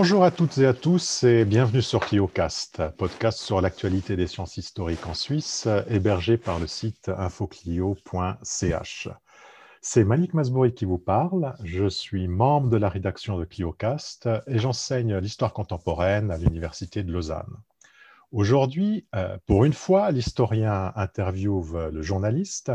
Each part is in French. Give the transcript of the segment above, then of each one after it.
Bonjour à toutes et à tous et bienvenue sur ClioCast, podcast sur l'actualité des sciences historiques en Suisse, hébergé par le site infoclio.ch. C'est Malik Masbouri qui vous parle. Je suis membre de la rédaction de ClioCast et j'enseigne l'histoire contemporaine à l'Université de Lausanne. Aujourd'hui, euh, pour une fois, l'historien interviewe le journaliste,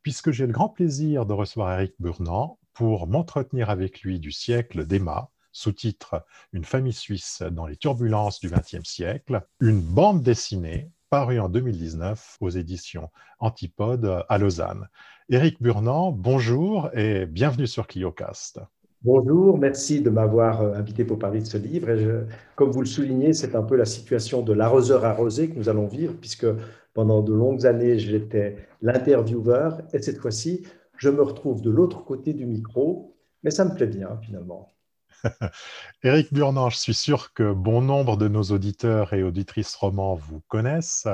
puisque j'ai le grand plaisir de recevoir Eric Burnand pour m'entretenir avec lui du siècle d'Emma, sous-titre Une famille suisse dans les turbulences du XXe siècle, une bande dessinée parue en 2019 aux éditions Antipode à Lausanne. Éric Burnand, bonjour et bienvenue sur ClioCast. Bonjour, merci de m'avoir euh, invité pour parler de ce livre. Comme vous le soulignez, c'est un peu la situation de l'arroseur arrosé que nous allons vivre, puisque pendant de longues années, j'étais l'intervieweur, et cette fois-ci, je me retrouve de l'autre côté du micro, mais ça me plaît bien finalement. Éric Burnand, je suis sûr que bon nombre de nos auditeurs et auditrices romans vous connaissent,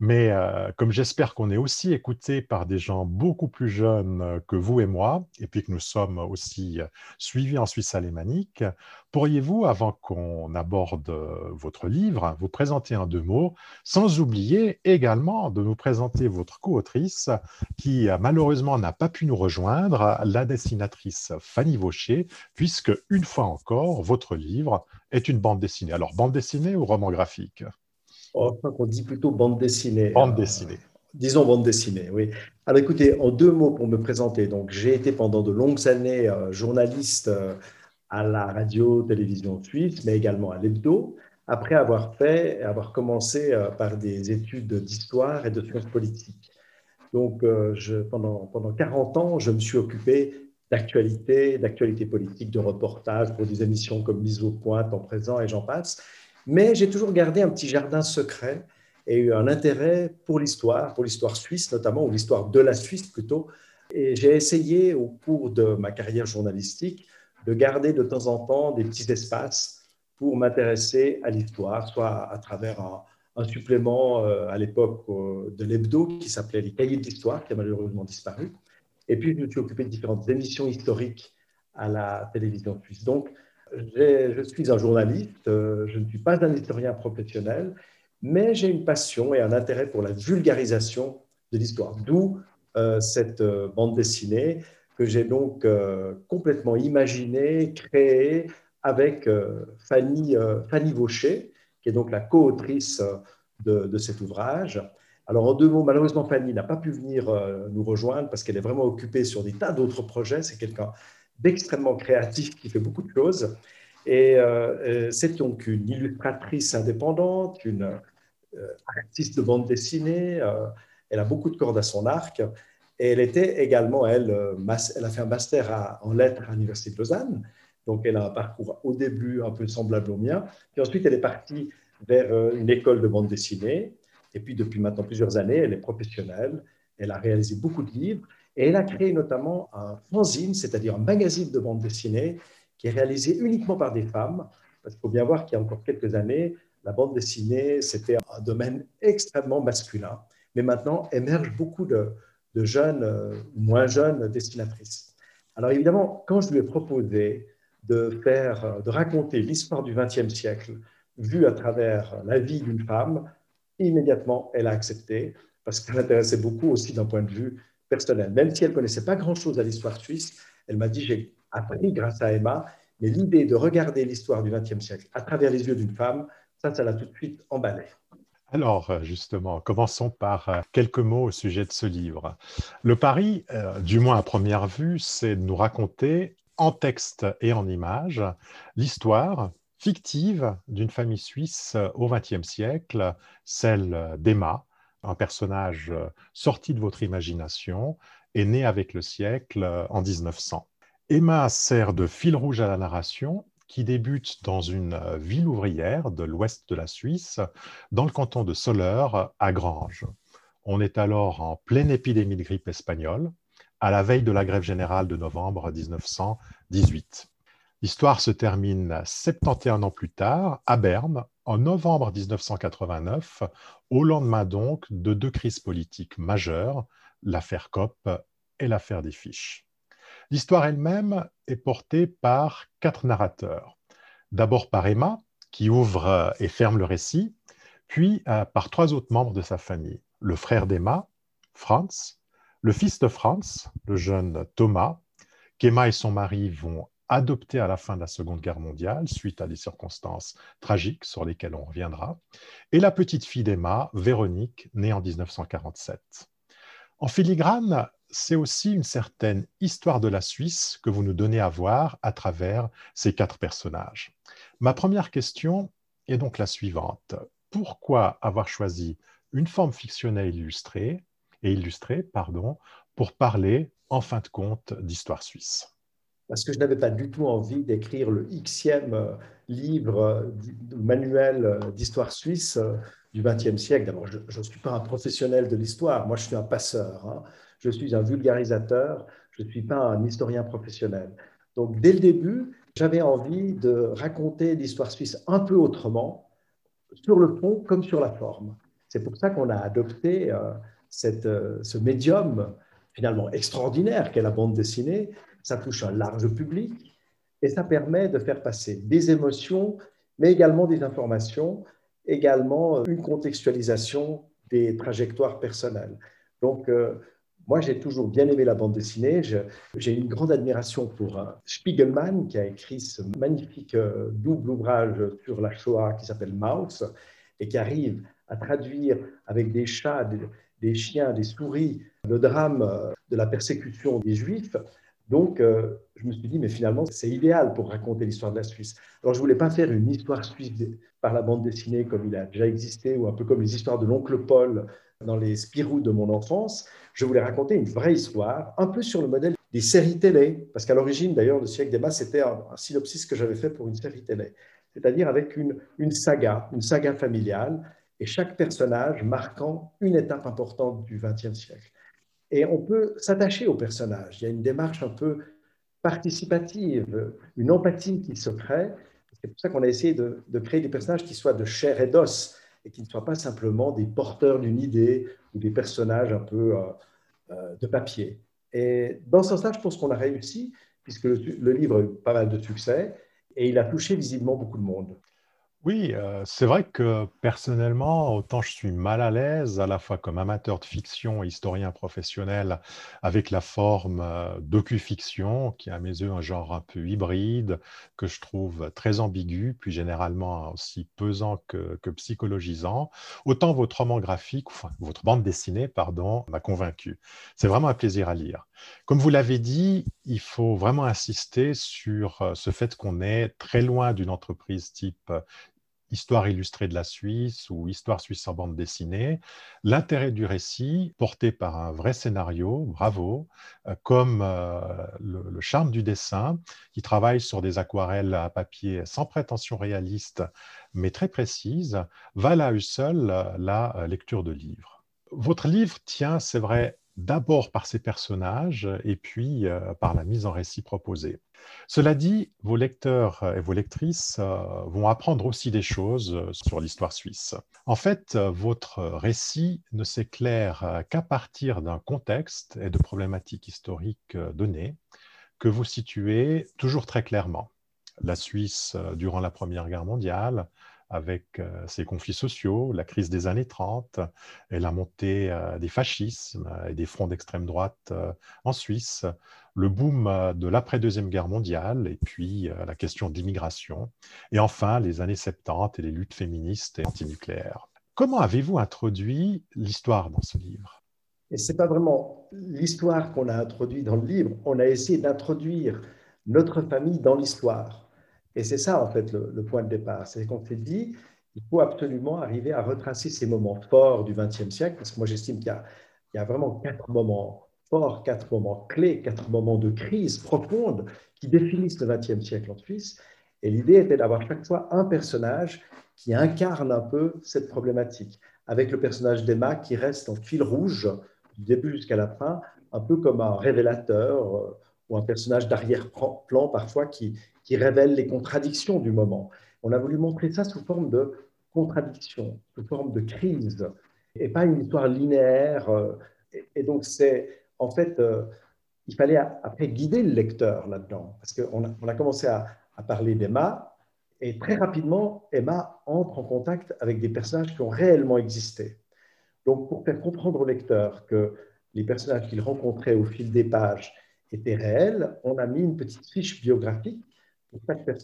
mais euh, comme j'espère qu'on est aussi écouté par des gens beaucoup plus jeunes que vous et moi, et puis que nous sommes aussi suivis en Suisse alémanique, pourriez-vous, avant qu'on aborde votre livre, vous présenter en deux mots, sans oublier également de nous présenter votre co-autrice, qui malheureusement n'a pas pu nous rejoindre, la dessinatrice Fanny Vaucher, puisque une fois encore, votre livre est une bande dessinée. Alors, bande dessinée ou roman graphique? Oh, qu'on dit plutôt bande dessinée. Bande dessinée. disons bande dessinée, oui. Alors écoutez, en deux mots pour me présenter. Donc, j'ai été pendant de longues années euh, journaliste euh, à la radio, télévision suisse, mais également à l'hebdo, après avoir fait, avoir commencé euh, par des études d'histoire et de sciences politiques. Donc, je, pendant, pendant 40 ans, je me suis occupé d'actualité, d'actualité politique, de reportage pour des émissions comme Mise au point, en présent et j'en passe. Mais j'ai toujours gardé un petit jardin secret et eu un intérêt pour l'histoire, pour l'histoire suisse notamment, ou l'histoire de la Suisse plutôt. Et j'ai essayé au cours de ma carrière journalistique de garder de temps en temps des petits espaces pour m'intéresser à l'histoire, soit à travers un, supplément euh, à l'époque euh, de l'hebdo qui s'appelait les cahiers d'histoire, qui a malheureusement disparu, et puis, je me suis occupé de différentes émissions historiques à la télévision suisse. Donc, je suis un journaliste, euh, je ne suis pas un historien professionnel, mais j'ai une passion et un intérêt pour la vulgarisation de l'histoire. D'où euh, cette euh, bande dessinée que j'ai donc complètement imaginée, créée avec Fanny, Fanny Vaucher, qui est donc la co-autrice de, de, cet ouvrage. Alors, en deux mots, malheureusement, Fanny n'a pas pu venir euh, nous rejoindre parce qu'elle est vraiment occupée sur des tas d'autres projets. C'est quelqu'un d'extrêmement créatif qui fait beaucoup de choses. Et euh, euh, c'est donc une illustratrice indépendante, une artiste de bande dessinée. elle a beaucoup de cordes à son arc. Et elle était également, elle, elle a fait un master en lettres à l'Université de Lausanne. Donc, elle a un parcours au début un peu semblable au mien. Puis ensuite, elle est partie vers une école de bande dessinée. Et puis, depuis maintenant plusieurs années, elle est professionnelle. Elle a réalisé beaucoup de livres. Et elle a créé notamment un fanzine, c'est-à-dire un magazine de bande dessinée, qui est réalisé uniquement par des femmes. Parce qu'il faut bien voir qu'il y a encore quelques années, la bande dessinée, c'était un domaine extrêmement masculin. Mais maintenant, émergent beaucoup de, jeunes euh, moins jeunes dessinatrices. Alors évidemment, quand je lui ai proposé de, faire, de raconter l'histoire du XXe siècle vue à travers la vie d'une femme, immédiatement, elle a accepté parce qu'elle l'intéressait beaucoup aussi d'un point de vue personnel. Même si elle ne connaissait pas grand-chose à l'histoire suisse, elle m'a dit, j'ai appris grâce à Emma, mais l'idée de regarder l'histoire du XXe siècle à travers les yeux d'une femme, ça, ça l'a tout de suite emballé. Alors, justement, commençons par euh, quelques mots au sujet de ce livre. Le pari, euh, du moins à première vue, c'est de nous raconter en texte et en images l'histoire fictive d'une famille suisse euh, au XXe siècle, celle euh, d'Emma, un personnage euh, sorti de votre imagination et né avec le siècle en 1900. Emma sert de fil rouge à la narration qui débute dans une ville ouvrière de l'ouest de la Suisse, dans le canton de Soleure, à Granges. On est alors en pleine épidémie de grippe espagnole, à la veille de la grève générale de novembre 1918. L'histoire se termine 71 ans plus tard, à Berne, en novembre 1989, au lendemain donc de deux crises politiques majeures, l'affaire Kopp et l'affaire des fiches. L'histoire elle-même est portée par quatre narrateurs. D'abord par Emma, qui ouvre et ferme le récit, puis par trois autres membres de sa famille. Le frère d'Emma, Franz, le fils de Franz, le jeune Thomas, qu'Emma et son mari vont adopté à la fin de la Seconde Guerre mondiale, suite à des circonstances tragiques sur lesquelles on reviendra, et la petite fille d'Emma, Véronique, née en 1947. En filigrane, c'est aussi une certaine histoire de la Suisse que vous nous donnez à voir à travers ces quatre personnages. Ma première question est donc la suivante. Pourquoi avoir choisi une forme fictionnelle illustrée, et illustrée pardon, pour parler, en fin de compte, d'histoire suisse? Parce que je n'avais pas du tout envie d'écrire le xème euh, livre, euh, manuel euh, d'histoire suisse du XXe siècle. D'abord, je ne suis pas un professionnel de l'histoire, moi je suis un passeur, hein. je suis un vulgarisateur, je ne suis pas un historien professionnel. Donc dès le début, j'avais envie de raconter l'histoire suisse un peu autrement, sur le fond comme sur la forme. C'est pour ça qu'on a adopté ce médium finalement extraordinaire qu'est la bande dessinée, ça touche un large public et ça permet de faire passer des émotions, mais également des informations, également euh, une contextualisation des trajectoires personnelles. Donc, euh, moi, j'ai toujours bien aimé la bande dessinée. J'ai une grande admiration pour euh, Spiegelman, qui a écrit ce magnifique double ouvrage sur la Shoah qui s'appelle Mouse, et qui arrive à traduire avec des chats, des chiens, des souris, le drame de la persécution des Juifs donc, euh, je me suis dit, mais finalement, c'est idéal pour raconter l'histoire de la Suisse. Alors, je voulais pas faire une histoire suisse par la bande dessinée comme il a déjà existé, ou un peu comme les histoires de l'oncle Paul dans les Spirou de mon enfance. Je voulais raconter une vraie histoire, un peu sur le modèle des séries télé, parce qu'à l'origine, d'ailleurs, le siècle des masses, c'était un, synopsis que j'avais fait pour une série télé, c'est-à-dire avec une saga, une saga familiale, et chaque personnage marquant une étape importante du XXe siècle. Et on peut s'attacher au personnage. Il y a une démarche un peu participative, une empathie qui se crée. C'est pour ça qu'on a essayé de, créer des personnages qui soient de chair et d'os et qui ne soient pas simplement des porteurs d'une idée ou des personnages un peu euh, euh, de papier. Et dans ce sens-là, je pense qu'on a réussi, puisque le livre a eu pas mal de succès et il a touché visiblement beaucoup de monde. Oui, euh, c'est vrai que personnellement, autant je suis mal à l'aise, à la fois comme amateur de fiction, historien professionnel, avec la forme euh, docu-fiction, qui est à mes yeux un genre un peu hybride, que je trouve très ambigu, puis généralement aussi pesant que, psychologisant, autant votre roman graphique, votre bande dessinée, pardon, m'a convaincu. C'est vraiment un plaisir à lire. Comme vous l'avez dit, il faut vraiment insister sur euh, ce fait qu'on est très loin d'une entreprise type Histoire illustrée de la Suisse ou Histoire suisse en bande dessinée, l'intérêt du récit, porté par un vrai scénario, bravo, euh, comme euh, le, charme du dessin, qui travaille sur des aquarelles à papier sans prétention réaliste, mais très précise, va là seul la lecture de livres. Votre livre tient, c'est vrai, d'abord par ses personnages et puis euh, par la mise en récit proposée. Cela dit, vos lecteurs et vos lectrices euh, vont apprendre aussi des choses euh, sur l'histoire suisse. En fait, votre récit ne s'éclaire qu'à partir d'un contexte et de problématiques historiques données que vous situez toujours très clairement. La Suisse durant la Première Guerre mondiale, avec euh, ses conflits sociaux, la crise des années 30 et la montée euh, des fascismes et des fronts d'extrême droite euh, en Suisse, le boom de l'après-deuxième guerre mondiale et puis la question de l'immigration, et enfin les années 70 et les luttes féministes et antinucléaires. Comment avez-vous introduit l'histoire dans ce livre? Et ce n'est pas vraiment l'histoire qu'on a introduit dans le livre, on a essayé d'introduire notre famille dans l'histoire. Et c'est ça, en fait, le, point de départ. C'est qu'on s'est dit, il faut absolument arriver à retracer ces moments forts du XXe siècle, parce que moi, j'estime qu'il y, a vraiment quatre moments forts, quatre moments clés, quatre moments de crise profonde qui définissent le XXe siècle en Suisse. Et l'idée était d'avoir chaque fois un personnage qui incarne un peu cette problématique, avec le personnage d'Emma qui reste en fil rouge du début jusqu'à la fin, un peu comme un révélateur euh, ou un personnage d'arrière-plan parfois qui, qui révèle les contradictions du moment. On a voulu montrer ça sous forme de contradiction, sous forme de crise, et pas une histoire linéaire. Euh, et donc, c'est en fait, euh, il fallait après guider le lecteur là-dedans, parce qu'on a, commencé à, parler d'Emma, Et très rapidement, Emma entre en contact avec des personnages qui ont réellement existé. Donc, pour faire comprendre au lecteur que les personnages qu'il rencontrait au fil des pages étaient réels, on a mis une petite fiche biographique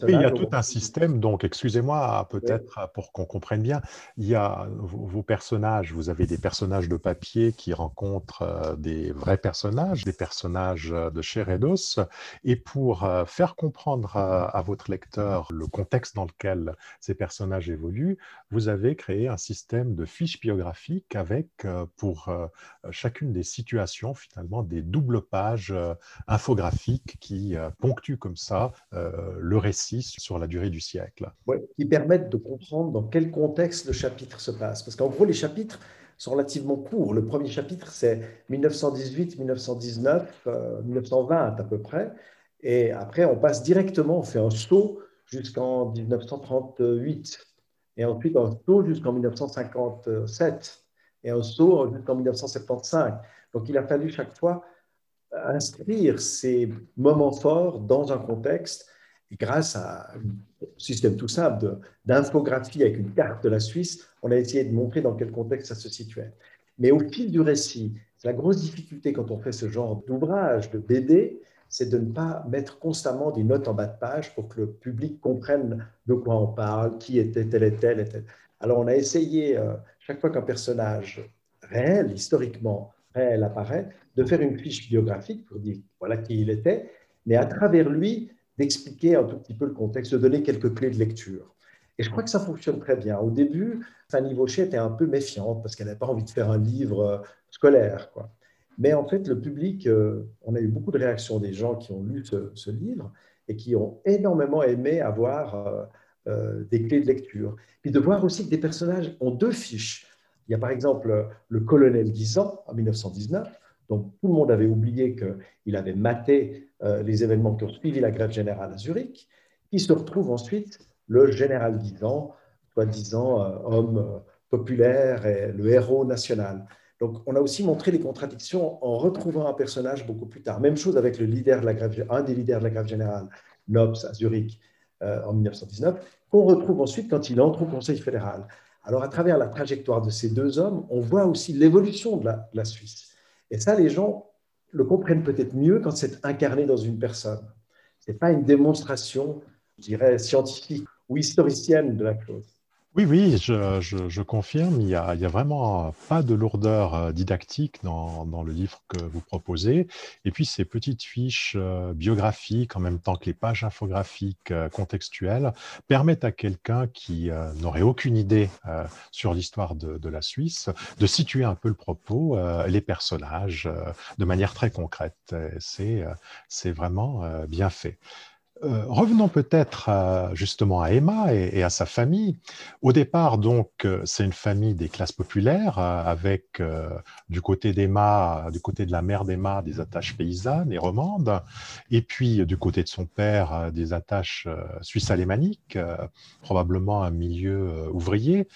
il y a tout un système, donc excusez-moi peut-être pour qu'on comprenne bien, il y a vos, personnages, vous avez des personnages de papier qui rencontrent euh, des vrais personnages, des personnages de chair et d'os, et pour euh, faire comprendre à, votre lecteur le contexte dans lequel ces personnages évoluent, vous avez créé un système de fiches biographiques avec euh, pour chacune des situations finalement des doubles pages infographiques qui ponctuent comme ça le récit sur la durée du siècle. qui permettent de comprendre dans quel contexte le chapitre se passe. Parce qu'en gros, les chapitres sont relativement courts. Le premier chapitre, c'est 1918, 1919, 1920 à peu près. Et après, on passe directement, on fait un saut jusqu'en 1938. Et ensuite, un saut jusqu'en 1957. Et un saut jusqu'en 1975. Donc, il a fallu chaque fois inscrire ces moments forts dans un contexte grâce à un système tout simple d'infographie avec une carte de la Suisse, on a essayé de montrer dans quel contexte ça se situait. Mais au fil du récit, la grosse difficulté quand on fait ce genre d'ouvrage, de BD, c'est de ne pas mettre constamment des notes en bas de page pour que le public comprenne de quoi on parle, qui était tel et tel et tel. Alors on a essayé, euh, chaque fois qu'un personnage réel, historiquement réel apparaît, de faire une fiche biographique pour dire voilà qui il était, mais à travers lui, d'expliquer un tout petit peu le contexte, de donner quelques clés de lecture. Et je crois que ça fonctionne très bien. Au début, Fanny Vaucher était un peu méfiante parce qu'elle n'avait pas envie de faire un livre euh, scolaire. Quoi. Mais en fait, le public, euh, on a eu beaucoup de réactions des gens qui ont lu ce, livre et qui ont énormément aimé avoir euh, des clés de lecture. Puis de voir aussi que des personnages ont deux fiches. Il y a par exemple le colonel Guisan en 1919, donc tout le monde avait oublié qu'il avait maté euh, les événements qui ont suivi la grève générale à Zurich, qui se retrouve ensuite le général Guisan, soi-disant euh, homme euh, populaire et le héros national. Donc, on a aussi montré les contradictions en retrouvant un personnage beaucoup plus tard. Même chose avec le leader de la grève, un des leaders de la grève générale, Nobs, à Zurich, en 1919, qu'on retrouve ensuite quand il entre au Conseil fédéral. Alors, à travers la trajectoire de ces deux hommes, on voit aussi l'évolution de la, Suisse. Et ça, les gens le comprennent peut-être mieux quand c'est incarné dans une personne. Ce n'est pas une démonstration, je dirais, scientifique ou historicienne de la chose. Oui, oui, je, confirme, il n'y a, vraiment pas de lourdeur euh, didactique dans, le livre que vous proposez. Et puis ces petites fiches euh, biographiques, en même temps que les pages infographiques euh, contextuelles, permettent à quelqu'un qui n'aurait aucune idée sur l'histoire de, de, la Suisse de situer un peu le propos, les personnages, de manière très concrète. C'est vraiment bien fait. Euh, revenons peut-être justement à Emma et, à sa famille. Au départ, donc, euh, c'est une famille des classes populaires euh, avec du côté d'Emma, du côté de la mère d'Emma, des attaches paysannes et romandes, et puis du côté de son père, des attaches suisses-alémaniques, probablement un milieu ouvrier.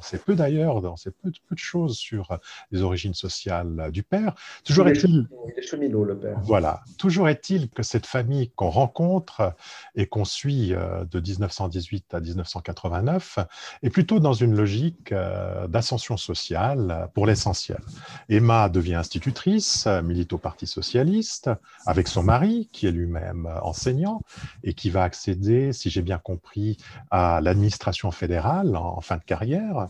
On sait peu d'ailleurs, on sait peu, de choses sur les origines sociales du père. Toujours est-il. le père. Voilà. Toujours est-il que cette famille qu'on rencontre et qu'on suit euh, de 1918 à 1989 est plutôt dans une logique euh, d'ascension sociale pour l'essentiel. Emma devient institutrice, milite au Parti socialiste, avec son mari, qui est lui-même enseignant et qui va accéder, si j'ai bien compris, à l'administration fédérale en fin de carrière.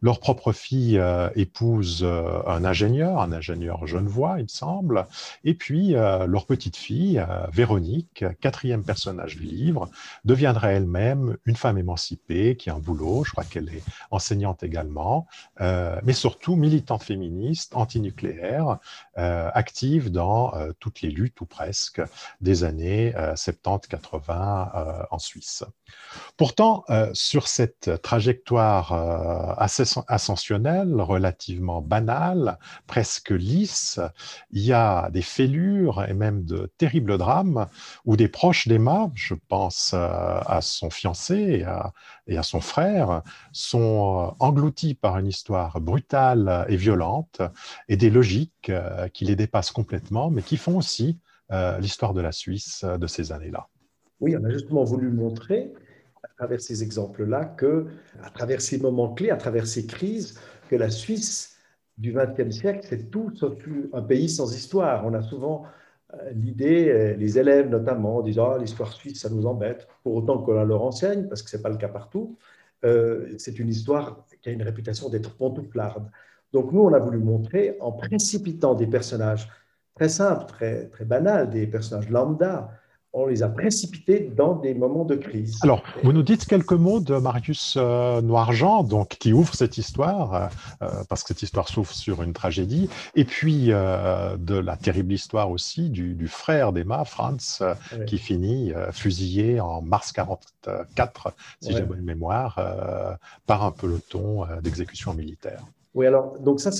Leur propre fille euh, épouse euh, un ingénieur, un ingénieur genevois, il me semble, et puis euh, leur petite fille, Véronique, quatrième personnage du livre, deviendra elle-même une femme émancipée qui a un boulot, je crois qu'elle est enseignante également, mais surtout militante féministe, antinucléaire, active dans toutes les luttes ou presque des années 70-80 en Suisse. Pourtant, sur cette trajectoire assez ascensionnelle, relativement banale, presque lisse. Il y a des fêlures et même de terribles drames où des proches d'Emma, je pense euh, à son fiancé et à, son frère, sont euh, engloutis par une histoire brutale et violente et des logiques euh, qui les dépassent complètement, mais qui font aussi l'histoire de la Suisse de ces années-là. Oui, on a justement voulu montrer à travers ces exemples-là que, à travers ces moments clés, à travers ces crises, que la Suisse du XXe siècle, c'est tout sauf un pays sans histoire. On a souvent euh, l'idée, euh, les élèves notamment, disant ah, l'histoire suisse, ça nous embête, pour autant qu'on la leur enseigne, parce que ce n'est pas le cas partout. Euh, c'est une histoire qui a une réputation d'être pantouflarde. Donc nous, on a voulu montrer, en précipitant des personnages très simples, très, très banals, des personnages lambda, on les a précipités dans des moments de crise. Alors, vous nous dites quelques mots de Marius euh, Noirjean, donc, qui ouvre cette histoire, euh, euh, parce que cette histoire s'ouvre sur une tragédie, et puis de la terrible histoire aussi du, frère d'Emma, Franz, qui finit fusillé en mars 44, si j'ai bonne mémoire, par un peloton d'exécution militaire. Oui, alors, donc ça,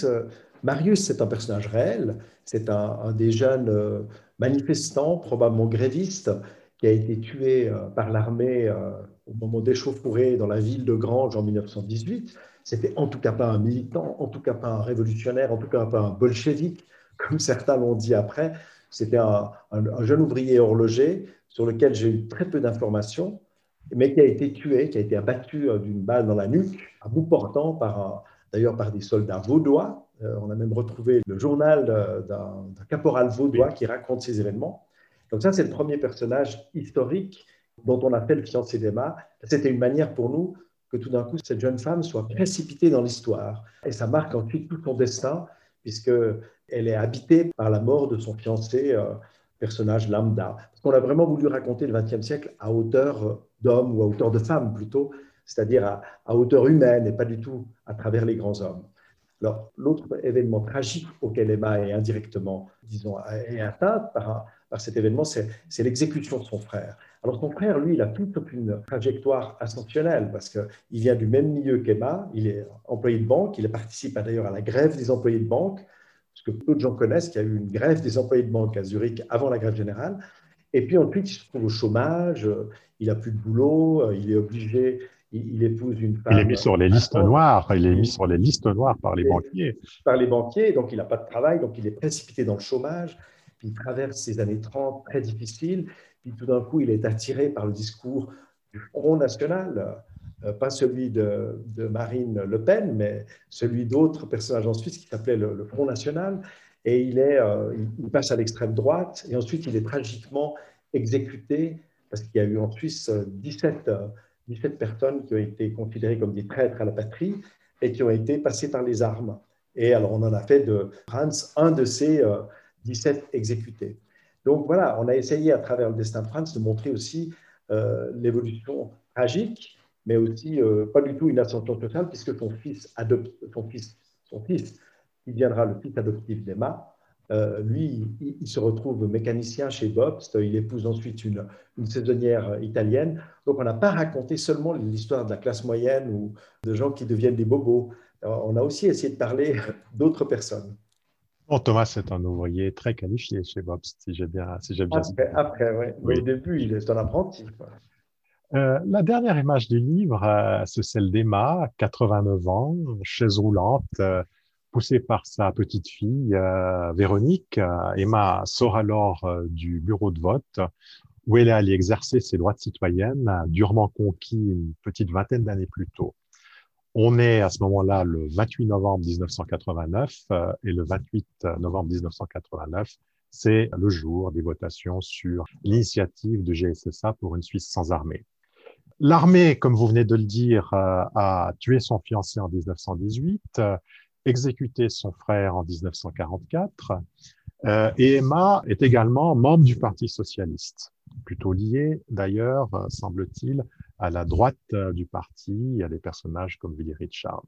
Marius, c'est un personnage réel, c'est un, des jeunes manifestant, probablement gréviste, qui a été tué euh, par l'armée euh, au moment d'échauffourée dans la ville de Grange en 1918. C'était en tout cas pas un militant, en tout cas pas un révolutionnaire, en tout cas pas un bolchevique, comme certains l'ont dit après. C'était un, jeune ouvrier horloger sur lequel j'ai eu très peu d'informations, mais qui a été tué, qui a été abattu euh, d'une balle dans la nuque, à bout portant, d'ailleurs par des soldats vaudois, euh, on a même retrouvé le journal d'un caporal vaudois qui raconte ces événements. Donc ça, c'est le premier personnage historique dont on a fait le fiancé d'Emma. C'était une manière pour nous que tout d'un coup, cette jeune femme soit précipitée dans l'histoire. Et ça marque ensuite tout son destin, puisqu'elle est habitée par la mort de son fiancé, euh, personnage lambda. Parce qu'on a vraiment voulu raconter le XXe siècle à hauteur d'homme ou à hauteur de femme plutôt, c'est-à-dire à, hauteur humaine et pas du tout à travers les grands hommes. Alors, l'autre événement tragique auquel Emma est indirectement, disons, est atteinte par, cet événement, c'est l'exécution de son frère. Alors, son frère, lui, il a toute une trajectoire ascensionnelle parce qu'il vient du même milieu qu'Emma, il est employé de banque, il participe d'ailleurs à la grève des employés de banque, parce que peu de gens connaissent qu'il y a eu une grève des employés de banque à Zurich avant la grève générale. Et puis ensuite, il se trouve au chômage, il n'a plus de boulot, il est obligé il, épouse une femme. Il est mis sur les listes noires. Il est mis sur les listes noires par les banquiers. Par les banquiers, donc il n'a pas de travail, donc il est précipité dans le chômage. Puis il traverse ces années 30 très difficiles. Puis tout d'un coup, il est attiré par le discours du Front National, euh, pas celui de, Marine Le Pen, mais celui d'autres personnages en Suisse qui s'appelait le, Front National. Et il, est, euh, il passe à l'extrême droite. Et ensuite, il est tragiquement exécuté parce qu'il y a eu en Suisse 17 17 personnes qui ont été considérées comme des traîtres à la patrie et qui ont été passées par les armes. Et alors, on en a fait de Franz un de ces 17 euh, exécutés. Donc voilà, on a essayé à travers le destin de Franz de montrer aussi euh, l'évolution tragique, mais aussi euh, pas du tout une ascension totale, puisque son fils, adopte, son fils, son fils, qui viendra le fils adoptif d'Emma, euh, lui, il, se retrouve mécanicien chez Bobst, il épouse ensuite une, saisonnière italienne. Donc, on n'a pas raconté seulement l'histoire de la classe moyenne ou de gens qui deviennent des bobos. on a aussi essayé de parler d'autres personnes. Bon, Thomas est un ouvrier très qualifié chez Bobst, si j'ai bien, si j'ai bien Après, après oui. Au début, il est un apprenti. Euh, la dernière image du livre, euh, c'est celle d'Emma, 89 ans, chaise roulante, poussée par sa petite fille euh, Véronique, euh, Emma sort alors euh, du bureau de vote où elle est allée exercer ses droits de citoyenne, durement conquis une petite vingtaine d'années plus tôt. On est à ce moment-là le 28 novembre 1989 et le 28 novembre 1989, c'est le jour des votations sur l'initiative de GSSA pour une Suisse sans armée. L'armée, comme vous venez de le dire, a tué son fiancé en 1918 exécuté son frère en 1944. Euh, et Emma est également membre du Parti socialiste, plutôt liée d'ailleurs, euh, semble-t-il, à la droite euh, du parti, à des personnages comme Willy Richard.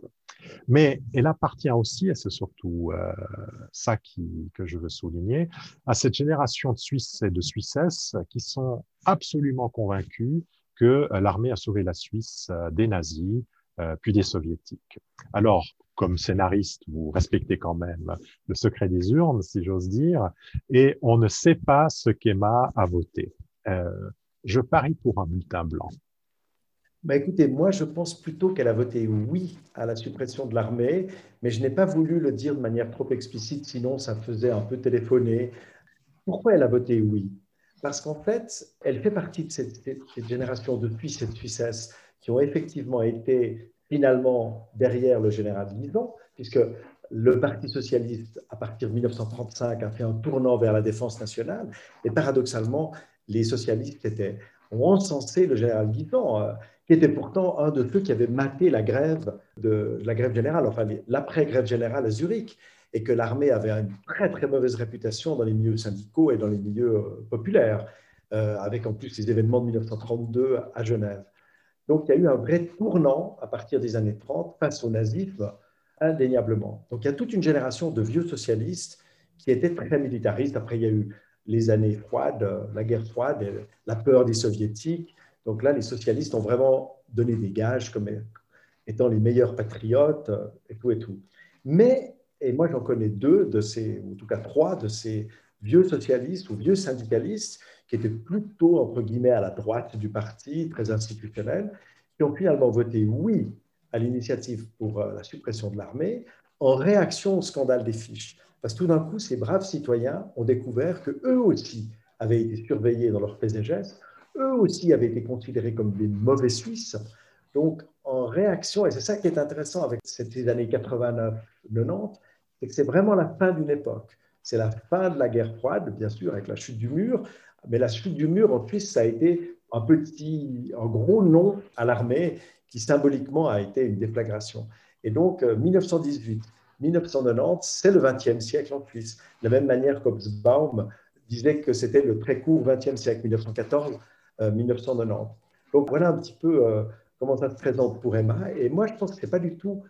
Mais elle appartient aussi, et c'est surtout ça que je veux souligner, à cette génération de Suisses et de Suissesses qui sont absolument convaincus que l'armée a sauvé la Suisse des nazis, puis des soviétiques. Alors, comme scénariste, vous respectez quand même le secret des urnes, si j'ose dire, et on ne sait pas ce qu'Emma a voté. Euh, je parie pour un bulletin blanc. Bah écoutez, moi je pense plutôt qu'elle a voté oui à la suppression de l'armée, mais je n'ai pas voulu le dire de manière trop explicite, sinon ça faisait un peu téléphoner. Pourquoi elle a voté oui? Parce qu'en fait, elle fait partie de cette, génération de Suisses et de Suissesses qui ont effectivement été finalement derrière le général Guison, puisque le Parti socialiste, à partir de 1935, a fait un tournant vers la défense nationale, et paradoxalement, les socialistes étaient, ont encensé le général Guison, euh, qui était pourtant un de ceux qui avait maté la grève, de, la grève générale, enfin l'après-grève générale à Zurich, et que l'armée avait une très très mauvaise réputation dans les milieux syndicaux et dans les milieux euh, populaires, euh, avec en plus les événements de 1932 à Genève. Donc il y a eu un vrai tournant à partir des années 30 face au nazisme, indéniablement. Donc il y a toute une génération de vieux socialistes qui étaient très militaristes. Après, il y a eu les années froides, la guerre froide, la peur des soviétiques. Donc là, les socialistes ont vraiment donné des gages comme étant les meilleurs patriotes et tout et tout. Mais et moi, j'en connais deux de ces, ou en tout cas trois de ces vieux socialistes ou vieux syndicalistes qui étaient plutôt, entre guillemets, à la droite du parti, très institutionnels, qui ont finalement voté oui à l'initiative pour euh, la suppression de l'armée en réaction au scandale des fiches. Parce que tout d'un coup, ces braves citoyens ont découvert que eux aussi avaient été surveillés dans leurs faits eux aussi avaient été considérés comme des mauvais Suisses. Donc, en réaction, et c'est ça qui est intéressant avec ces années 89-90, c'est que c'est vraiment la fin d'une époque. C'est la fin de la guerre froide, bien sûr, avec la chute du mur. Mais la chute du mur, en Suisse, ça a été un petit, un gros nom à l'armée qui symboliquement a été une déflagration. Et donc, 1918, euh, 1990, c'est le XXe siècle en Suisse. De la même manière qu'Obsbaum disait que c'était le très court XXe siècle, 1914, 1990. Euh, donc voilà un petit peu euh, comment ça se présente pour Emma. Et moi, je pense que ce n'est pas du tout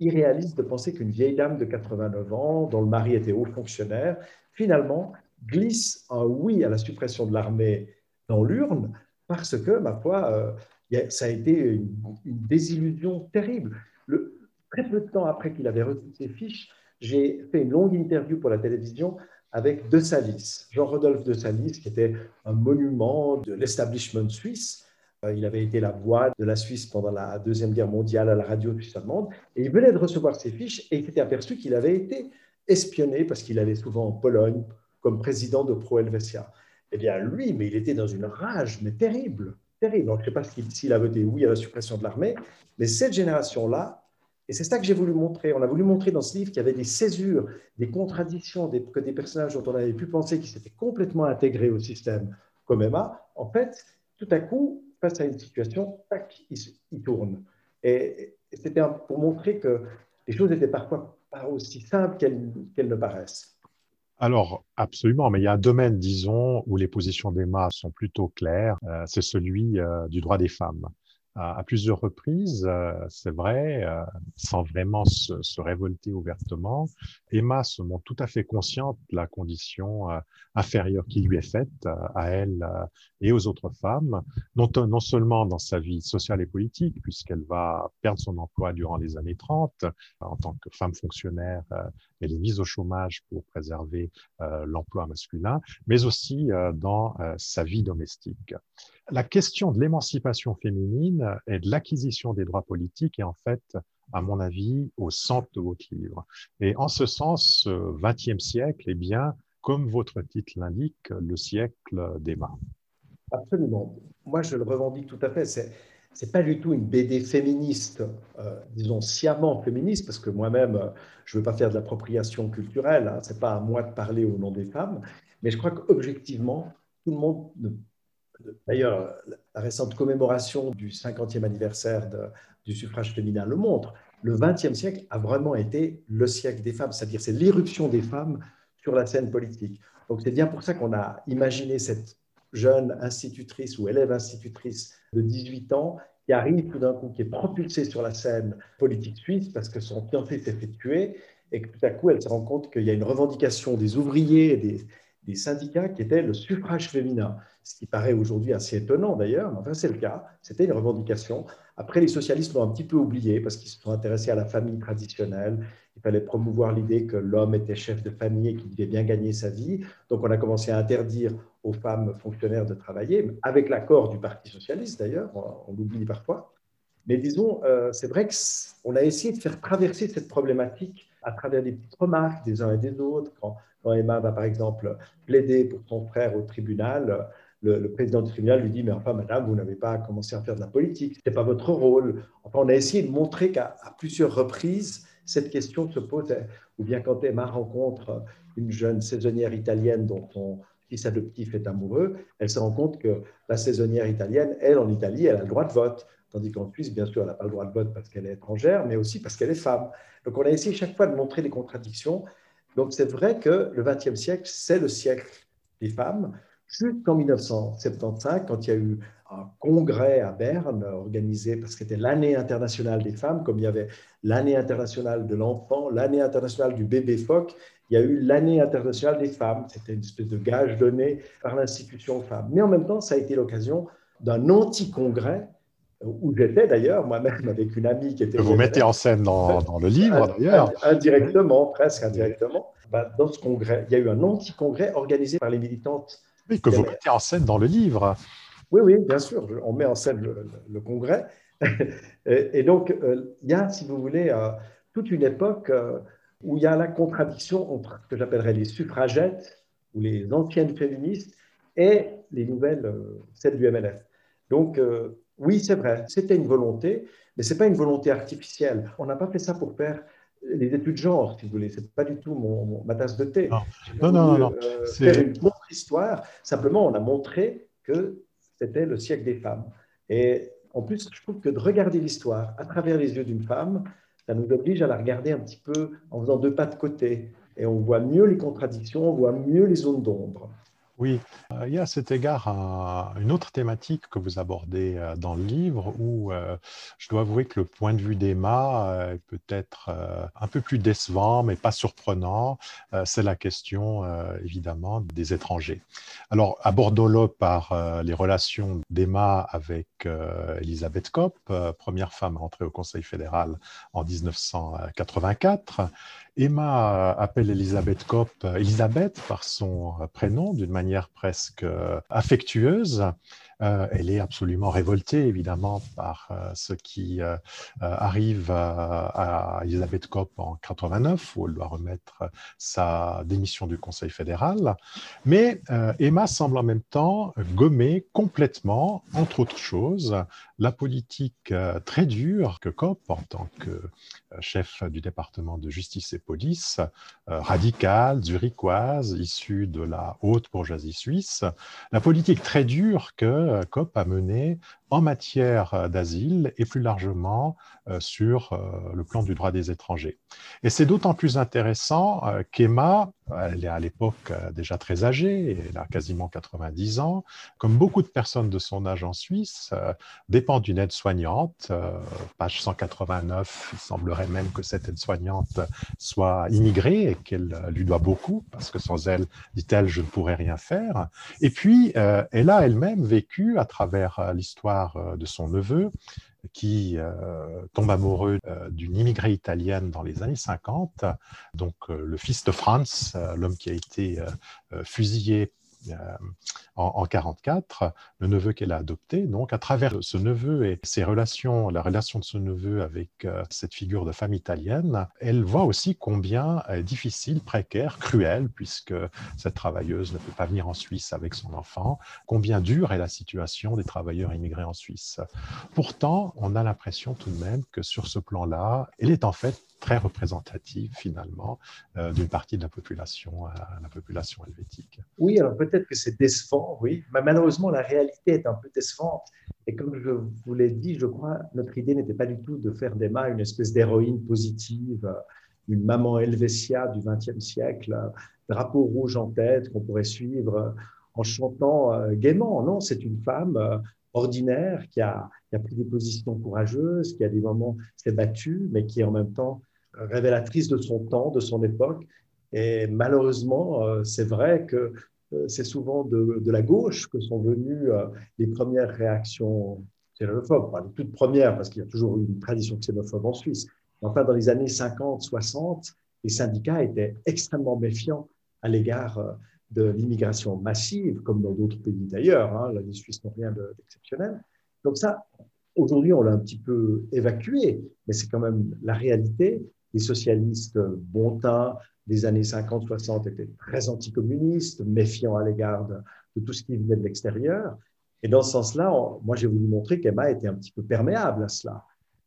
irréaliste de penser qu'une vieille dame de 89 ans, dont le mari était haut fonctionnaire, finalement glisse un oui à la suppression de l'armée dans l'urne parce que, ma foi, euh, ça a été une, désillusion terrible. Le, très peu de temps après qu'il avait reçu ses fiches, j'ai fait une longue interview pour la télévision avec De Salis, Jean-Rodolphe De Salis, qui était un monument de l'establishment suisse, euh, il avait été la voix de la Suisse pendant la Deuxième Guerre mondiale à la radio suisse allemande. Et il venait de recevoir ses fiches et il s'était aperçu qu'il avait été espionné parce qu'il allait souvent en Pologne comme président de Pro Helvetia. Eh bien, lui, mais il était dans une rage, mais terrible, terrible. Donc, je ne sais pas s'il a voté oui à la suppression de l'armée, mais cette génération-là, et c'est ça que j'ai voulu montrer. On a voulu montrer dans ce livre qu'il y avait des césures, des contradictions, des, que des personnages dont on avait pu penser qu'ils s'étaient complètement intégrés au système comme Emma, en fait, tout à coup, face à une situation, tac, il, tourne. Et, c'était pour montrer que les choses n'étaient parfois pas aussi simples qu'elles ne paraissent. Alors, absolument, mais il y a un domaine, disons, où les positions d'Emma sont plutôt claires, euh, c'est celui euh, du droit des femmes à, plusieurs reprises, euh, c'est vrai, euh, sans vraiment se, se, révolter ouvertement. Emma se montre tout à fait consciente de la condition euh, inférieure qui lui est faite à elle et aux autres femmes, non, non seulement dans sa vie sociale et politique, puisqu'elle va perdre son emploi durant les années 30 en tant que femme fonctionnaire, elle est mise au chômage pour préserver l'emploi masculin, mais aussi dans sa vie domestique la question de l'émancipation féminine et de l'acquisition des droits politiques est en fait, à mon avis, au centre de votre livre. Et en ce sens, ce XXe siècle est bien, comme votre titre l'indique, le siècle d'Emma. Absolument. Moi, je le revendique tout à fait. C'est pas du tout une BD féministe, euh, disons sciemment féministe, parce que moi-même, euh, je ne veux pas faire de l'appropriation culturelle, hein, ce n'est pas à moi de parler au nom des femmes, mais je crois qu'objectivement, tout le monde D'ailleurs, la récente commémoration du 50e anniversaire du suffrage féminin le montre. Le XXe siècle a vraiment été le siècle des femmes, c'est-à-dire c'est l'éruption des femmes sur la scène politique. Donc c'est bien pour ça qu'on a imaginé cette jeune institutrice ou élève institutrice de 18 ans qui arrive tout d'un coup, qui est propulsée sur la scène politique suisse parce que son fiancé s'est fait tuer et que tout à coup elle se rend compte qu'il y a une revendication des ouvriers et des, des syndicats qui étaient le suffrage féminin, ce qui paraît aujourd'hui assez étonnant d'ailleurs, mais enfin c'est le cas, c'était une revendication. Après, les socialistes l'ont un petit peu oublié parce qu'ils se sont intéressés à la famille traditionnelle, il fallait promouvoir l'idée que l'homme était chef de famille et qu'il devait bien gagner sa vie, donc on a commencé à interdire aux femmes fonctionnaires de travailler, avec l'accord du Parti socialiste d'ailleurs, on, l'oublie parfois. Mais disons, euh, c'est vrai qu'on a essayé de faire traverser cette problématique à travers des petites remarques des uns et des autres. Quand, Emma va, par exemple, plaider pour son frère au tribunal, le, président du tribunal lui dit Mais enfin, madame, vous n'avez pas commencé à faire de la politique, ce n'était pas votre rôle. Enfin, on a essayé de montrer qu'à plusieurs reprises, cette question se pose. Ou bien quand Emma rencontre une jeune saisonnière italienne dont son fils adoptif est amoureux, elle se rend compte que la saisonnière italienne, elle, en Italie, elle a le droit de vote. Tandis qu'en Suisse, bien sûr, elle n'a pas le droit de vote parce qu'elle est étrangère, mais aussi parce qu'elle est femme. Donc on a essayé chaque fois de montrer les contradictions. Donc c'est vrai que le XXe siècle, c'est le siècle des femmes, jusqu'en 1975, quand il y a eu un congrès à Berne organisé parce que c'était l'année internationale des femmes, comme il y avait l'année internationale de l'enfant, l'année internationale du bébé phoque, il y a eu l'année internationale des femmes. C'était une espèce de gage donné par l'institution femmes. Mais en même temps, ça a été l'occasion d'un anti-congrès où j'étais d'ailleurs, moi-même avec une amie qui était... vous mettez en scène dans, dans le livre d'ailleurs. Indirectement, presque indirectement. Bah, dans ce congrès, il y a eu un anti-congrès organisé par les militantes. Oui, que vous mettez en scène dans le livre. Oui, oui, bien sûr, on met en scène le, congrès. et, donc, euh, il y a, si vous voulez, euh, toute une époque euh, où il y a la contradiction entre ce que j'appellerais les suffragettes ou les anciennes féministes et les nouvelles, celles du MLF. Donc, oui, c'est vrai, c'était une volonté, mais ce n'est pas une volonté artificielle. On n'a pas fait ça pour faire les études de genre, si vous voulez. Ce n'est pas du tout mon, ma tasse de thé. Non, non, non. Euh, faire une autre histoire. Simplement, on a montré que c'était le siècle des femmes. Et en plus, je trouve que de regarder l'histoire à travers les yeux d'une femme, ça nous oblige à la regarder un petit peu en faisant deux pas de côté. Et on voit mieux les contradictions, on voit mieux les zones d'ombre. Oui, euh, il y a à cet égard une autre thématique que vous abordez euh, dans le livre où euh, je dois avouer que le point de vue d'Emma est peut-être un peu plus décevant, mais pas surprenant. C'est la question évidemment des étrangers. Alors, abordons-le par les relations d'Emma avec Elisabeth Kopp, première femme à entrer au Conseil fédéral en 1984. Emma appelle Elisabeth Kopp Elisabeth par son prénom d'une manière presque affectueuse. Euh, elle est absolument révoltée, évidemment, par euh, ce qui euh, arrive à, Elisabeth Kopp en 89, où elle doit remettre sa démission du Conseil fédéral. Mais Emma semble en même temps gommer complètement, entre autres choses, la politique très dure que Kopp, en tant que chef du département de justice et police, radicale, zurichoise, issue de la haute bourgeoisie suisse, la politique très dure que COP a mené en matière euh, d'asile et plus largement euh, sur euh, le plan du droit des étrangers. Et c'est d'autant plus intéressant qu'Emma, elle est à l'époque déjà très âgée, elle a quasiment 90 ans, comme beaucoup de personnes de son âge en Suisse, dépend d'une aide-soignante. Page 189, il semblerait même que cette aide-soignante soit immigrée et qu'elle lui doit beaucoup, parce que sans elle, dit-elle, je ne pourrais rien faire. Et puis, elle a elle-même vécu à travers l'histoire euh, de son neveu qui euh, tombe amoureux euh, d'une immigrée italienne dans les années 50, donc le fils de Franz, l'homme qui a été fusillé euh, en, 1944, le neveu qu'elle a adopté. Donc, à travers ce neveu et ses relations, la relation de ce neveu avec euh, cette figure de femme italienne, elle voit aussi combien difficile, précaire, cruel, puisque cette travailleuse ne peut pas venir en Suisse avec son enfant, combien dure est la situation des travailleurs immigrés en Suisse. Pourtant, on a l'impression tout de même que sur ce plan-là, elle est en fait très représentative finalement euh, d'une partie de la population, la population helvétique. Oui, alors peut-être que c'est décevant, oui, mais malheureusement la réalité est un peu décevante. Et comme je vous l'ai dit, je crois, notre idée n'était pas du tout de faire d'Emma une espèce d'héroïne positive, une maman helvétia du XXe siècle, drapeau rouge en tête qu'on pourrait suivre en chantant euh, gaiement. Non, c'est une femme euh, ordinaire qui a, qui a, pris des positions courageuses, qui a des moments s'est battue, mais qui en même temps révélatrice de son temps, de son époque. Et malheureusement, euh, c'est vrai que euh, c'est souvent de, la gauche que sont venues euh, les premières réactions xénophobes, pas les toutes premières, parce qu'il y a toujours eu une tradition xénophobe en Suisse. Enfin, dans les années 50, 60, les syndicats étaient extrêmement méfiants à l'égard de l'immigration massive, comme dans d'autres pays d'ailleurs. Hein, les Suisses n'ont rien d'exceptionnel. Donc ça, aujourd'hui, on l'a un petit peu évacué, mais c'est quand même la réalité. Les socialistes bontins des années 50-60 étaient très anticommunistes, méfiants à l'égard de, tout ce qui venait de l'extérieur. Et dans ce sens-là, moi, j'ai voulu montrer qu'Emma était un petit peu perméable à cela.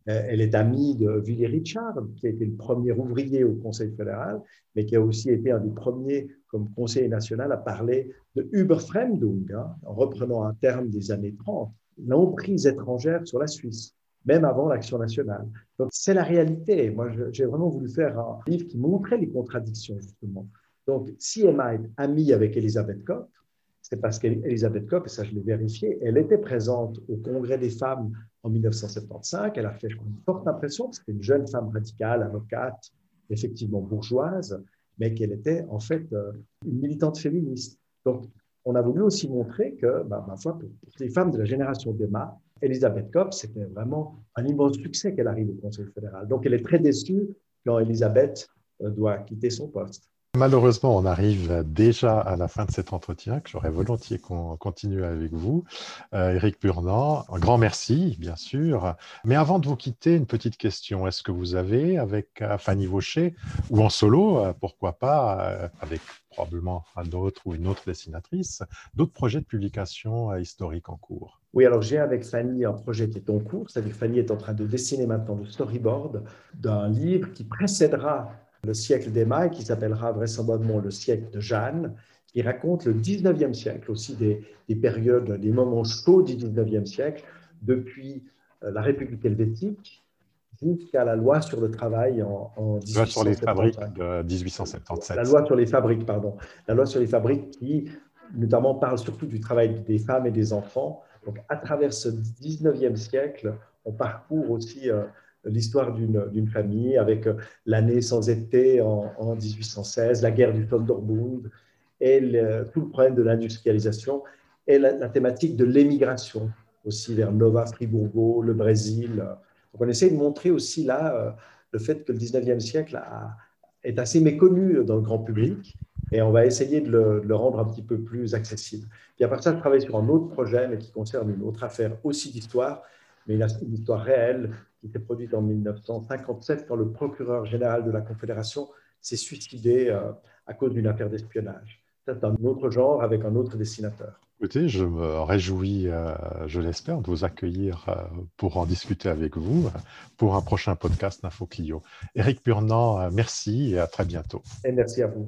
Euh, elle est amie de Willy Richard, qui a été le premier ouvrier au Conseil fédéral, mais qui a aussi été un des premiers, comme conseiller national, à parler de Überfremdung, hein, en reprenant un terme des années 30, l'emprise étrangère sur la Suisse même avant l'action nationale. Donc, c'est la réalité. Moi, j'ai vraiment voulu faire un livre qui montrait les contradictions, justement. Donc, si Emma est amie avec Elisabeth Koch, c'est parce qu'Elisabeth Koch, et ça je l'ai vérifié, elle était présente au Congrès des femmes en 1975. Elle a fait, une forte impression, que c'était une jeune femme radicale, avocate, effectivement bourgeoise, mais qu'elle était en fait euh, une militante féministe. Donc, on a voulu aussi montrer que, bah, ma foi, pour les femmes de la génération d'Emma, Elisabeth Kopp, c'était vraiment un immense succès qu'elle arrive au Conseil fédéral. Donc, elle est très déçue quand Elisabeth euh, doit quitter son poste. Malheureusement, on arrive déjà à la fin de cet entretien, que j'aurais volontiers qu'on continue avec vous. Euh, Éric Purnand, un grand merci, bien sûr. Mais avant de vous quitter, une petite question. Est-ce que vous avez, avec euh, Fanny Vaucher, ou en solo, euh, pourquoi pas, avec probablement un autre ou une autre dessinatrice, d'autres projets de publication historiques en cours? Oui, alors j'ai avec Fanny un projet qui est en cours, c'est-à-dire Fanny est en train de dessiner maintenant le storyboard d'un livre qui précédera le siècle d'Emma, qui s'appellera vraisemblablement le siècle de Jeanne, qui raconte le 19e siècle, aussi des, périodes, des moments chauds du 19e siècle, depuis euh, la République helvétique jusqu'à la loi sur le travail en, en 1877. Loi sur les fabriques de 1877. La loi sur les fabriques, pardon. La loi sur les fabriques qui, notamment, parle surtout du travail des femmes et des enfants. Donc, à travers ce 19e siècle, on parcourt aussi euh, l'histoire d'une famille avec euh, l'année sans été en, 1816, la guerre du Sonderbund et tout le problème de l'industrialisation et la, thématique de l'émigration aussi vers Nova Friburgo, le Brésil. On essaie de montrer aussi là euh, le fait que le 19e siècle est assez méconnu dans le grand public et on va essayer de le, rendre un petit peu plus accessible. Et à part ça, je travaille sur un autre projet, mais qui concerne une autre affaire aussi d'histoire, mais une, histoire réelle qui s'est produite en 1957 quand le procureur général de la Confédération s'est suicidé euh, à cause d'une affaire d'espionnage. C'est un autre genre avec un autre dessinateur. Écoutez, je me réjouis, euh, je l'espère, de vous accueillir euh, pour en discuter avec vous pour un prochain podcast Info Clio. Éric Purnand, merci et à très bientôt. Et merci à vous.